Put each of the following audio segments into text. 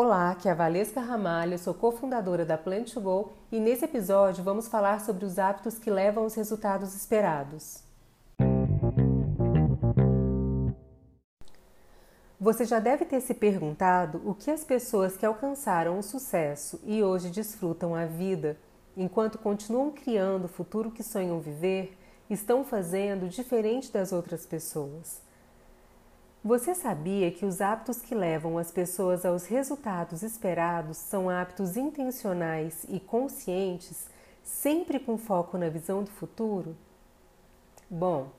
Olá, aqui é a Valesca Ramalho, sou cofundadora da Plant to Go e nesse episódio vamos falar sobre os hábitos que levam aos resultados esperados. Você já deve ter se perguntado o que as pessoas que alcançaram o sucesso e hoje desfrutam a vida, enquanto continuam criando o futuro que sonham viver, estão fazendo diferente das outras pessoas. Você sabia que os hábitos que levam as pessoas aos resultados esperados são hábitos intencionais e conscientes, sempre com foco na visão do futuro? Bom,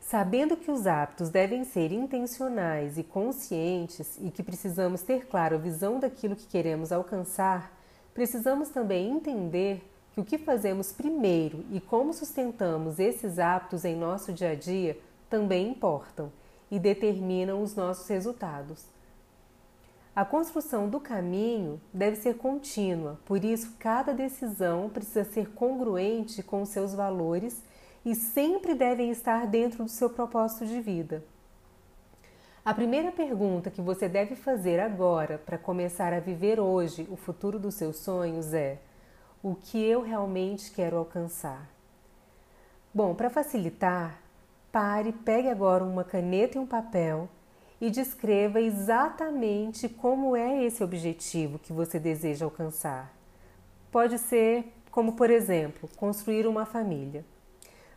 sabendo que os hábitos devem ser intencionais e conscientes e que precisamos ter claro a visão daquilo que queremos alcançar, precisamos também entender que o que fazemos primeiro e como sustentamos esses hábitos em nosso dia a dia também importam e determinam os nossos resultados. A construção do caminho deve ser contínua, por isso, cada decisão precisa ser congruente com seus valores e sempre devem estar dentro do seu propósito de vida. A primeira pergunta que você deve fazer agora para começar a viver hoje o futuro dos seus sonhos é: o que eu realmente quero alcançar? Bom, para facilitar, Pare, pegue agora uma caneta e um papel e descreva exatamente como é esse objetivo que você deseja alcançar. Pode ser como, por exemplo, construir uma família.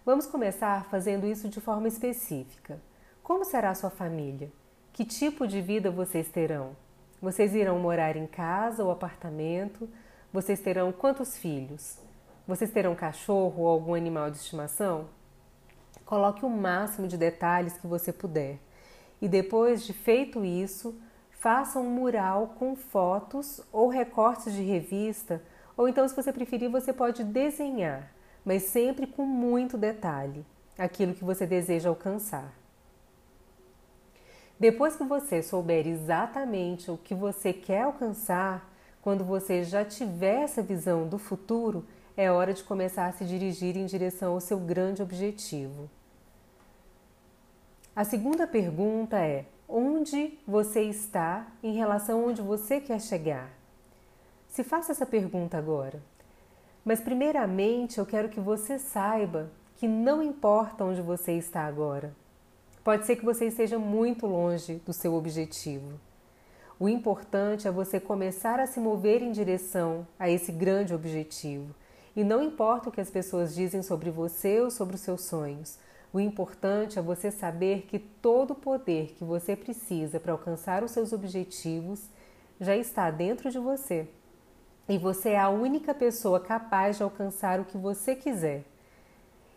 Vamos começar fazendo isso de forma específica. Como será a sua família? Que tipo de vida vocês terão? Vocês irão morar em casa ou apartamento? Vocês terão quantos filhos? Vocês terão cachorro ou algum animal de estimação? Coloque o máximo de detalhes que você puder. E depois de feito isso, faça um mural com fotos ou recortes de revista, ou então, se você preferir, você pode desenhar, mas sempre com muito detalhe, aquilo que você deseja alcançar. Depois que você souber exatamente o que você quer alcançar, quando você já tiver essa visão do futuro, é hora de começar a se dirigir em direção ao seu grande objetivo. A segunda pergunta é: onde você está em relação a onde você quer chegar? Se faça essa pergunta agora. Mas, primeiramente, eu quero que você saiba que não importa onde você está agora. Pode ser que você esteja muito longe do seu objetivo. O importante é você começar a se mover em direção a esse grande objetivo. E não importa o que as pessoas dizem sobre você ou sobre os seus sonhos, o importante é você saber que todo o poder que você precisa para alcançar os seus objetivos já está dentro de você. E você é a única pessoa capaz de alcançar o que você quiser.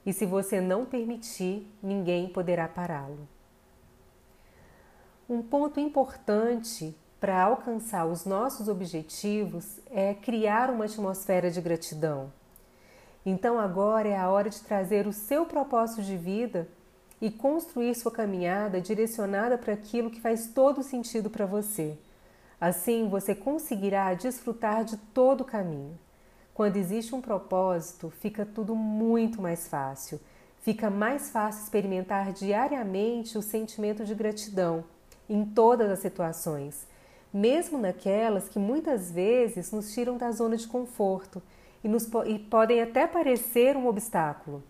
E se você não permitir, ninguém poderá pará-lo. Um ponto importante para alcançar os nossos objetivos é criar uma atmosfera de gratidão. Então agora é a hora de trazer o seu propósito de vida e construir sua caminhada direcionada para aquilo que faz todo sentido para você. Assim você conseguirá desfrutar de todo o caminho. Quando existe um propósito, fica tudo muito mais fácil. Fica mais fácil experimentar diariamente o sentimento de gratidão em todas as situações, mesmo naquelas que muitas vezes nos tiram da zona de conforto e, nos, e podem até parecer um obstáculo.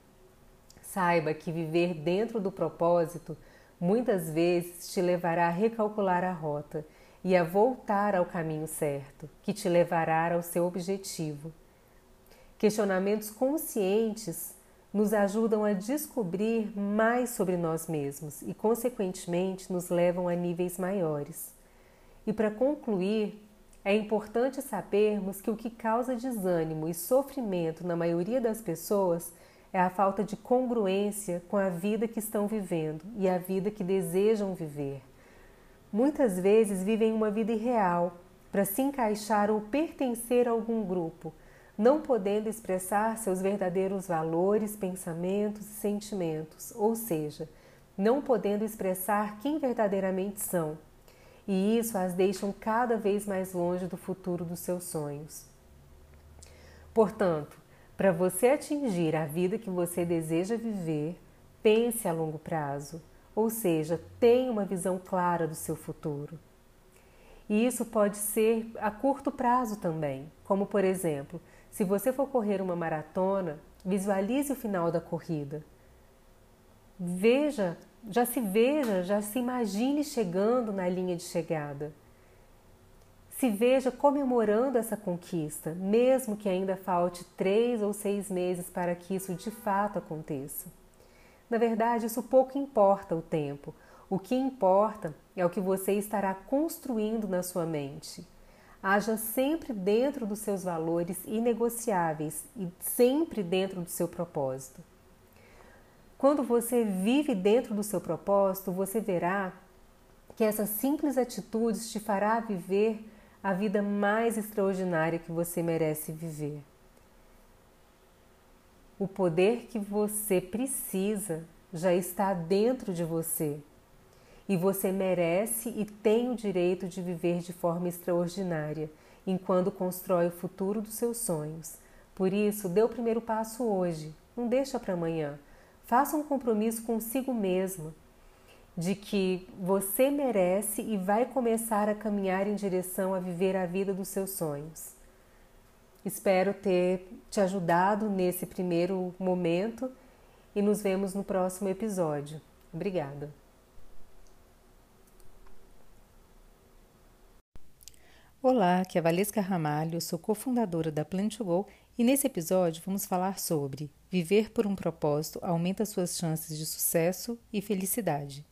Saiba que viver dentro do propósito muitas vezes te levará a recalcular a rota e a voltar ao caminho certo, que te levará ao seu objetivo. Questionamentos conscientes nos ajudam a descobrir mais sobre nós mesmos e, consequentemente, nos levam a níveis maiores. E para concluir, é importante sabermos que o que causa desânimo e sofrimento na maioria das pessoas é a falta de congruência com a vida que estão vivendo e a vida que desejam viver. Muitas vezes vivem uma vida irreal para se encaixar ou pertencer a algum grupo, não podendo expressar seus verdadeiros valores, pensamentos e sentimentos, ou seja, não podendo expressar quem verdadeiramente são e isso as deixam cada vez mais longe do futuro dos seus sonhos. Portanto, para você atingir a vida que você deseja viver, pense a longo prazo, ou seja, tenha uma visão clara do seu futuro. E isso pode ser a curto prazo também, como por exemplo, se você for correr uma maratona, visualize o final da corrida. Veja, já se veja, já se imagine chegando na linha de chegada. Se veja comemorando essa conquista, mesmo que ainda falte três ou seis meses para que isso de fato aconteça. Na verdade, isso pouco importa o tempo. O que importa é o que você estará construindo na sua mente. Haja sempre dentro dos seus valores inegociáveis e sempre dentro do seu propósito. Quando você vive dentro do seu propósito, você verá que essas simples atitudes te fará viver a vida mais extraordinária que você merece viver. O poder que você precisa já está dentro de você e você merece e tem o direito de viver de forma extraordinária enquanto constrói o futuro dos seus sonhos. Por isso, dê o primeiro passo hoje, não deixa para amanhã. Faça um compromisso consigo mesma de que você merece e vai começar a caminhar em direção a viver a vida dos seus sonhos. Espero ter te ajudado nesse primeiro momento e nos vemos no próximo episódio. Obrigada. Olá, aqui é Valesca Ramalho, sou cofundadora da Plant to Go e nesse episódio vamos falar sobre viver por um propósito aumenta suas chances de sucesso e felicidade.